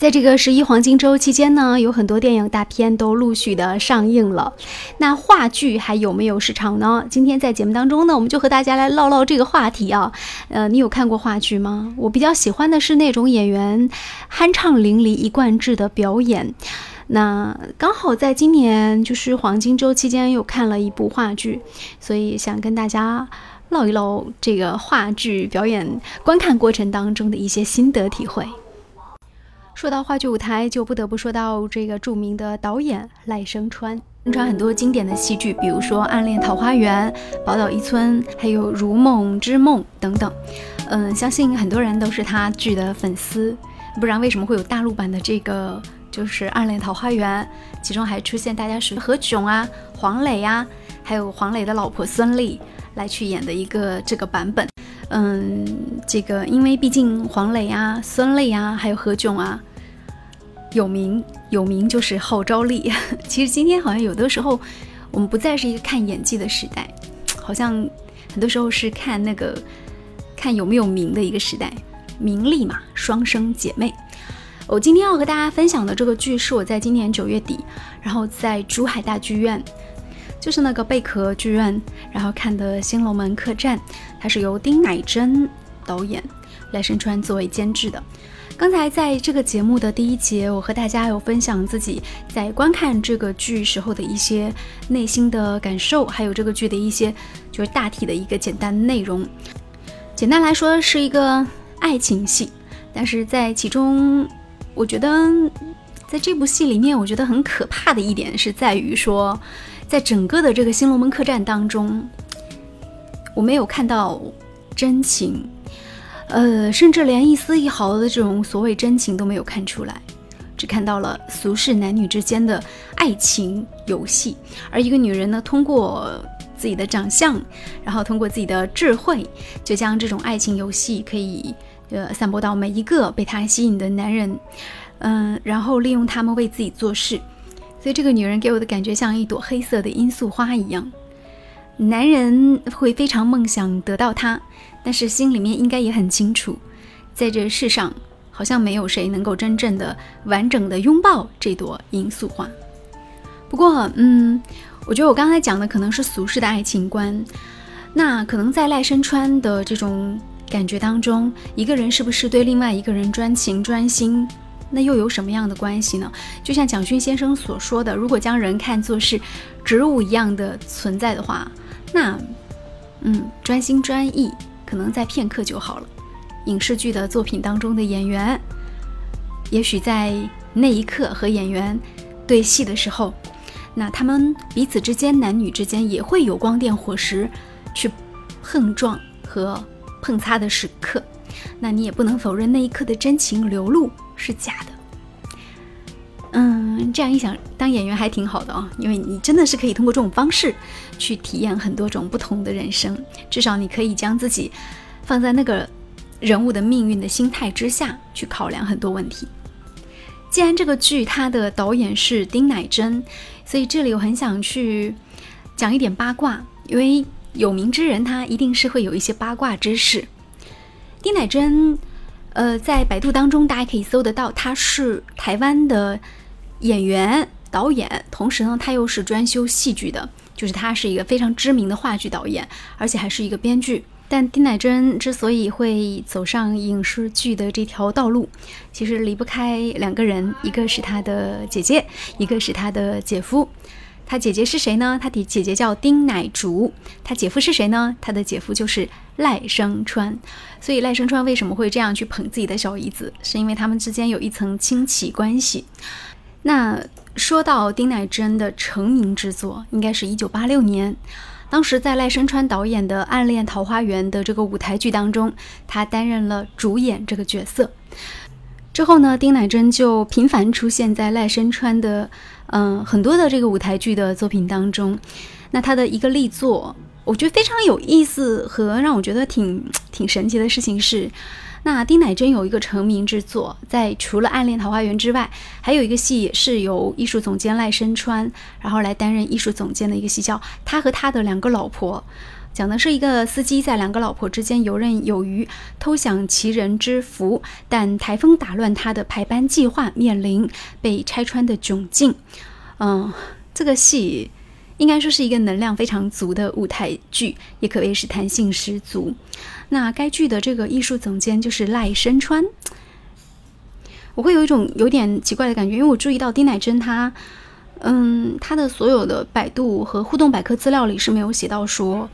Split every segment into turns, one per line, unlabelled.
在这个十一黄金周期间呢，有很多电影大片都陆续的上映了。那话剧还有没有市场呢？今天在节目当中呢，我们就和大家来唠唠这个话题啊。呃，你有看过话剧吗？我比较喜欢的是那种演员酣畅淋漓、一贯制的表演。那刚好在今年就是黄金周期间又看了一部话剧，所以想跟大家唠一唠这个话剧表演观看过程当中的一些心得体会。说到话剧舞台，就不得不说到这个著名的导演赖声川。宣传很多经典的戏剧，比如说《暗恋桃花源》《宝岛一村》，还有《如梦之梦》等等。嗯，相信很多人都是他剧的粉丝，不然为什么会有大陆版的这个就是《暗恋桃花源》？其中还出现大家熟何炅啊、黄磊啊，还有黄磊的老婆孙俪来去演的一个这个版本。嗯，这个因为毕竟黄磊啊、孙俪啊，还有何炅啊。有名有名就是号召力。其实今天好像有的时候，我们不再是一个看演技的时代，好像很多时候是看那个看有没有名的一个时代。名利嘛，双生姐妹。我今天要和大家分享的这个剧是我在今年九月底，然后在珠海大剧院，就是那个贝壳剧院，然后看的《新龙门客栈》，它是由丁乃真导演，赖声川作为监制的。刚才在这个节目的第一节，我和大家有分享自己在观看这个剧时候的一些内心的感受，还有这个剧的一些就是大体的一个简单内容。简单来说是一个爱情戏，但是在其中，我觉得在这部戏里面，我觉得很可怕的一点是在于说，在整个的这个新龙门客栈当中，我没有看到真情。呃，甚至连一丝一毫的这种所谓真情都没有看出来，只看到了俗世男女之间的爱情游戏。而一个女人呢，通过自己的长相，然后通过自己的智慧，就将这种爱情游戏可以呃散播到每一个被她吸引的男人，嗯，然后利用他们为自己做事。所以这个女人给我的感觉像一朵黑色的罂粟花一样，男人会非常梦想得到她。但是心里面应该也很清楚，在这世上好像没有谁能够真正的完整的拥抱这朵罂粟花。不过，嗯，我觉得我刚才讲的可能是俗世的爱情观，那可能在赖声川的这种感觉当中，一个人是不是对另外一个人专情专心，那又有什么样的关系呢？就像蒋勋先生所说的，如果将人看作是植物一样的存在的话，那，嗯，专心专意。可能在片刻就好了。影视剧的作品当中的演员，也许在那一刻和演员对戏的时候，那他们彼此之间、男女之间也会有光电火石去碰撞和碰擦的时刻。那你也不能否认那一刻的真情流露是假的。这样一想，当演员还挺好的啊，因为你真的是可以通过这种方式去体验很多种不同的人生，至少你可以将自己放在那个人物的命运的心态之下去考量很多问题。既然这个剧它的导演是丁乃真，所以这里我很想去讲一点八卦，因为有名之人他一定是会有一些八卦知识。丁乃真，呃，在百度当中大家可以搜得到，他是台湾的。演员、导演，同时呢，他又是专修戏剧的，就是他是一个非常知名的话剧导演，而且还是一个编剧。但丁乃真之所以会走上影视剧的这条道路，其实离不开两个人，一个是他的姐姐，一个是他的姐夫。他姐姐是谁呢？他的姐姐叫丁乃竺。他姐夫是谁呢？他的姐夫就是赖声川。所以赖声川为什么会这样去捧自己的小姨子？是因为他们之间有一层亲戚关系。那说到丁乃真的成名之作，应该是一九八六年，当时在赖声川导演的《暗恋桃花源》的这个舞台剧当中，他担任了主演这个角色。之后呢，丁乃真就频繁出现在赖声川的嗯很多的这个舞台剧的作品当中。那他的一个力作，我觉得非常有意思和让我觉得挺挺神奇的事情是。那丁乃真有一个成名之作，在除了《暗恋桃花源》之外，还有一个戏也是由艺术总监赖声川，然后来担任艺术总监的一个戏，叫《他和他的两个老婆》。讲的是一个司机在两个老婆之间游刃有余，偷享其人之福，但台风打乱他的排班计划，面临被拆穿的窘境。嗯，这个戏应该说是一个能量非常足的舞台剧，也可谓是弹性十足。那该剧的这个艺术总监就是赖声川。我会有一种有点奇怪的感觉，因为我注意到丁乃真她，嗯，她的所有的百度和互动百科资料里是没有写到说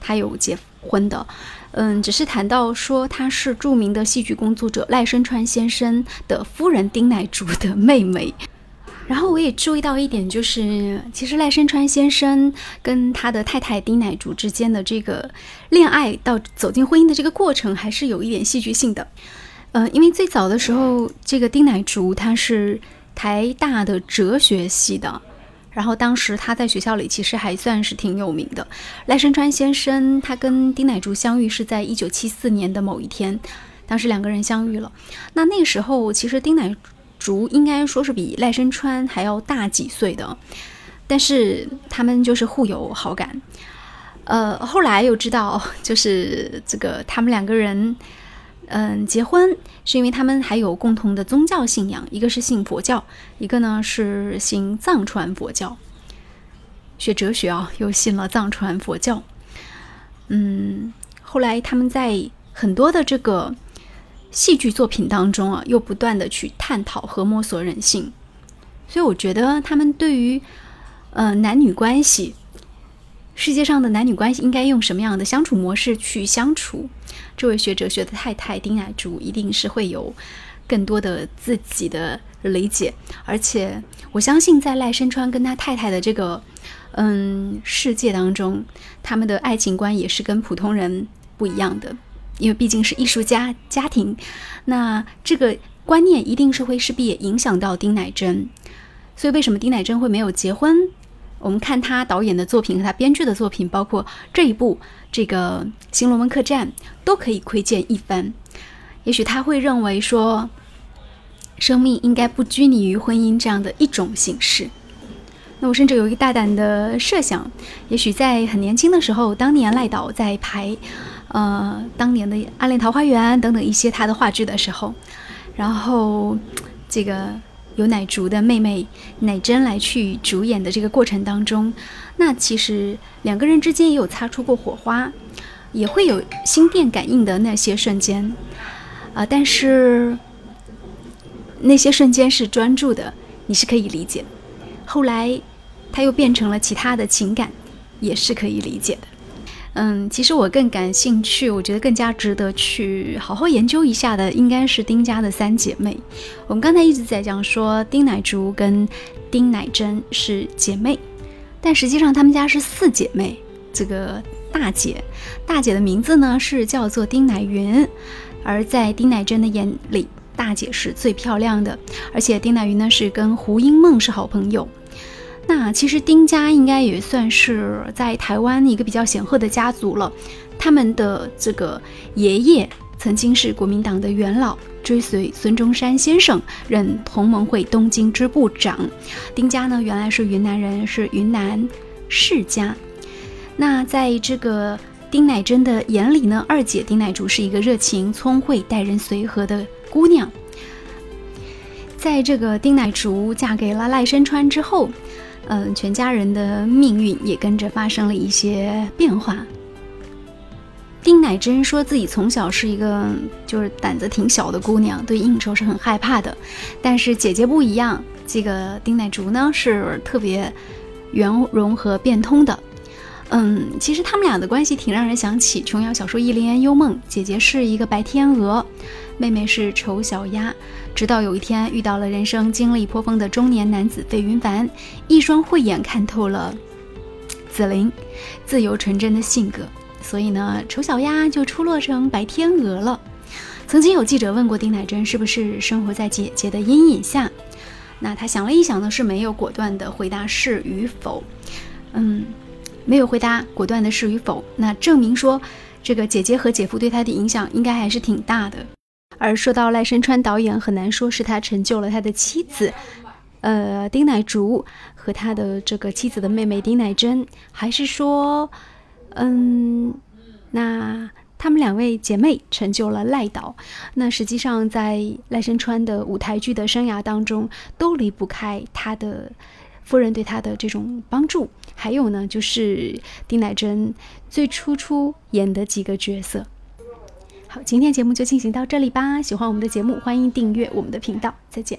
她有结婚的，嗯，只是谈到说她是著名的戏剧工作者赖声川先生的夫人丁乃竺的妹妹。然后我也注意到一点，就是其实赖声川先生跟他的太太丁乃竺之间的这个恋爱到走进婚姻的这个过程，还是有一点戏剧性的。呃，因为最早的时候，这个丁乃竺他是台大的哲学系的，然后当时他在学校里其实还算是挺有名的。赖声川先生他跟丁乃竺相遇是在一九七四年的某一天，当时两个人相遇了。那那时候其实丁乃竹应该说是比赖声川还要大几岁的，但是他们就是互有好感。呃，后来又知道 就是这个他们两个人。嗯，结婚是因为他们还有共同的宗教信仰，一个是信佛教，一个呢是信藏传佛教。学哲学啊，又信了藏传佛教。嗯，后来他们在很多的这个戏剧作品当中啊，又不断的去探讨和摸索人性。所以我觉得他们对于呃男女关系，世界上的男女关系应该用什么样的相处模式去相处？这位学哲学的太太丁乃竺一定是会有更多的自己的理解，而且我相信在赖声川跟他太太的这个嗯世界当中，他们的爱情观也是跟普通人不一样的，因为毕竟是艺术家家庭，那这个观念一定是会势必也影响到丁乃真，所以为什么丁乃真会没有结婚？我们看他导演的作品和他编剧的作品，包括这一部这个《新龙门客栈》，都可以窥见一番。也许他会认为说，生命应该不拘泥于婚姻这样的一种形式。那我甚至有一个大胆的设想，也许在很年轻的时候，当年赖导在排，呃，当年的《暗恋桃花源》等等一些他的话剧的时候，然后这个。有乃竹的妹妹乃真来去主演的这个过程当中，那其实两个人之间也有擦出过火花，也会有心电感应的那些瞬间，啊，但是那些瞬间是专注的，你是可以理解。后来他又变成了其他的情感，也是可以理解的。嗯，其实我更感兴趣，我觉得更加值得去好好研究一下的，应该是丁家的三姐妹。我们刚才一直在讲说丁乃竺跟丁乃真是姐妹，但实际上她们家是四姐妹。这个大姐，大姐的名字呢是叫做丁乃云，而在丁乃真的眼里，大姐是最漂亮的，而且丁乃云呢是跟胡因梦是好朋友。那其实丁家应该也算是在台湾一个比较显赫的家族了。他们的这个爷爷曾经是国民党的元老，追随孙中山先生任同盟会东京支部长。丁家呢，原来是云南人，是云南世家。那在这个丁乃真的眼里呢，二姐丁乃竺是一个热情、聪慧、待人随和的姑娘。在这个丁乃竺嫁给了赖声川之后。嗯，全家人的命运也跟着发生了一些变化。丁乃真说自己从小是一个就是胆子挺小的姑娘，对应酬是很害怕的。但是姐姐不一样，这个丁乃竺呢是特别圆融和变通的。嗯，其实他们俩的关系挺让人想起琼瑶小说《一帘幽梦》，姐姐是一个白天鹅，妹妹是丑小鸭。直到有一天遇到了人生经历颇丰的中年男子费云凡，一双慧眼看透了紫菱自由纯真的性格，所以呢，丑小鸭就出落成白天鹅了。曾经有记者问过丁乃真是不是生活在姐姐的阴影下，那他想了一想呢，是没有果断的回答是与否。嗯，没有回答果断的是与否，那证明说这个姐姐和姐夫对她的影响应该还是挺大的。而说到赖声川导演，很难说是他成就了他的妻子，呃，丁乃竺和他的这个妻子的妹妹丁乃真，还是说，嗯，那她们两位姐妹成就了赖导。那实际上在赖声川的舞台剧的生涯当中，都离不开他的夫人对他的这种帮助。还有呢，就是丁乃真最初出演的几个角色。好，今天节目就进行到这里吧。喜欢我们的节目，欢迎订阅我们的频道。再见。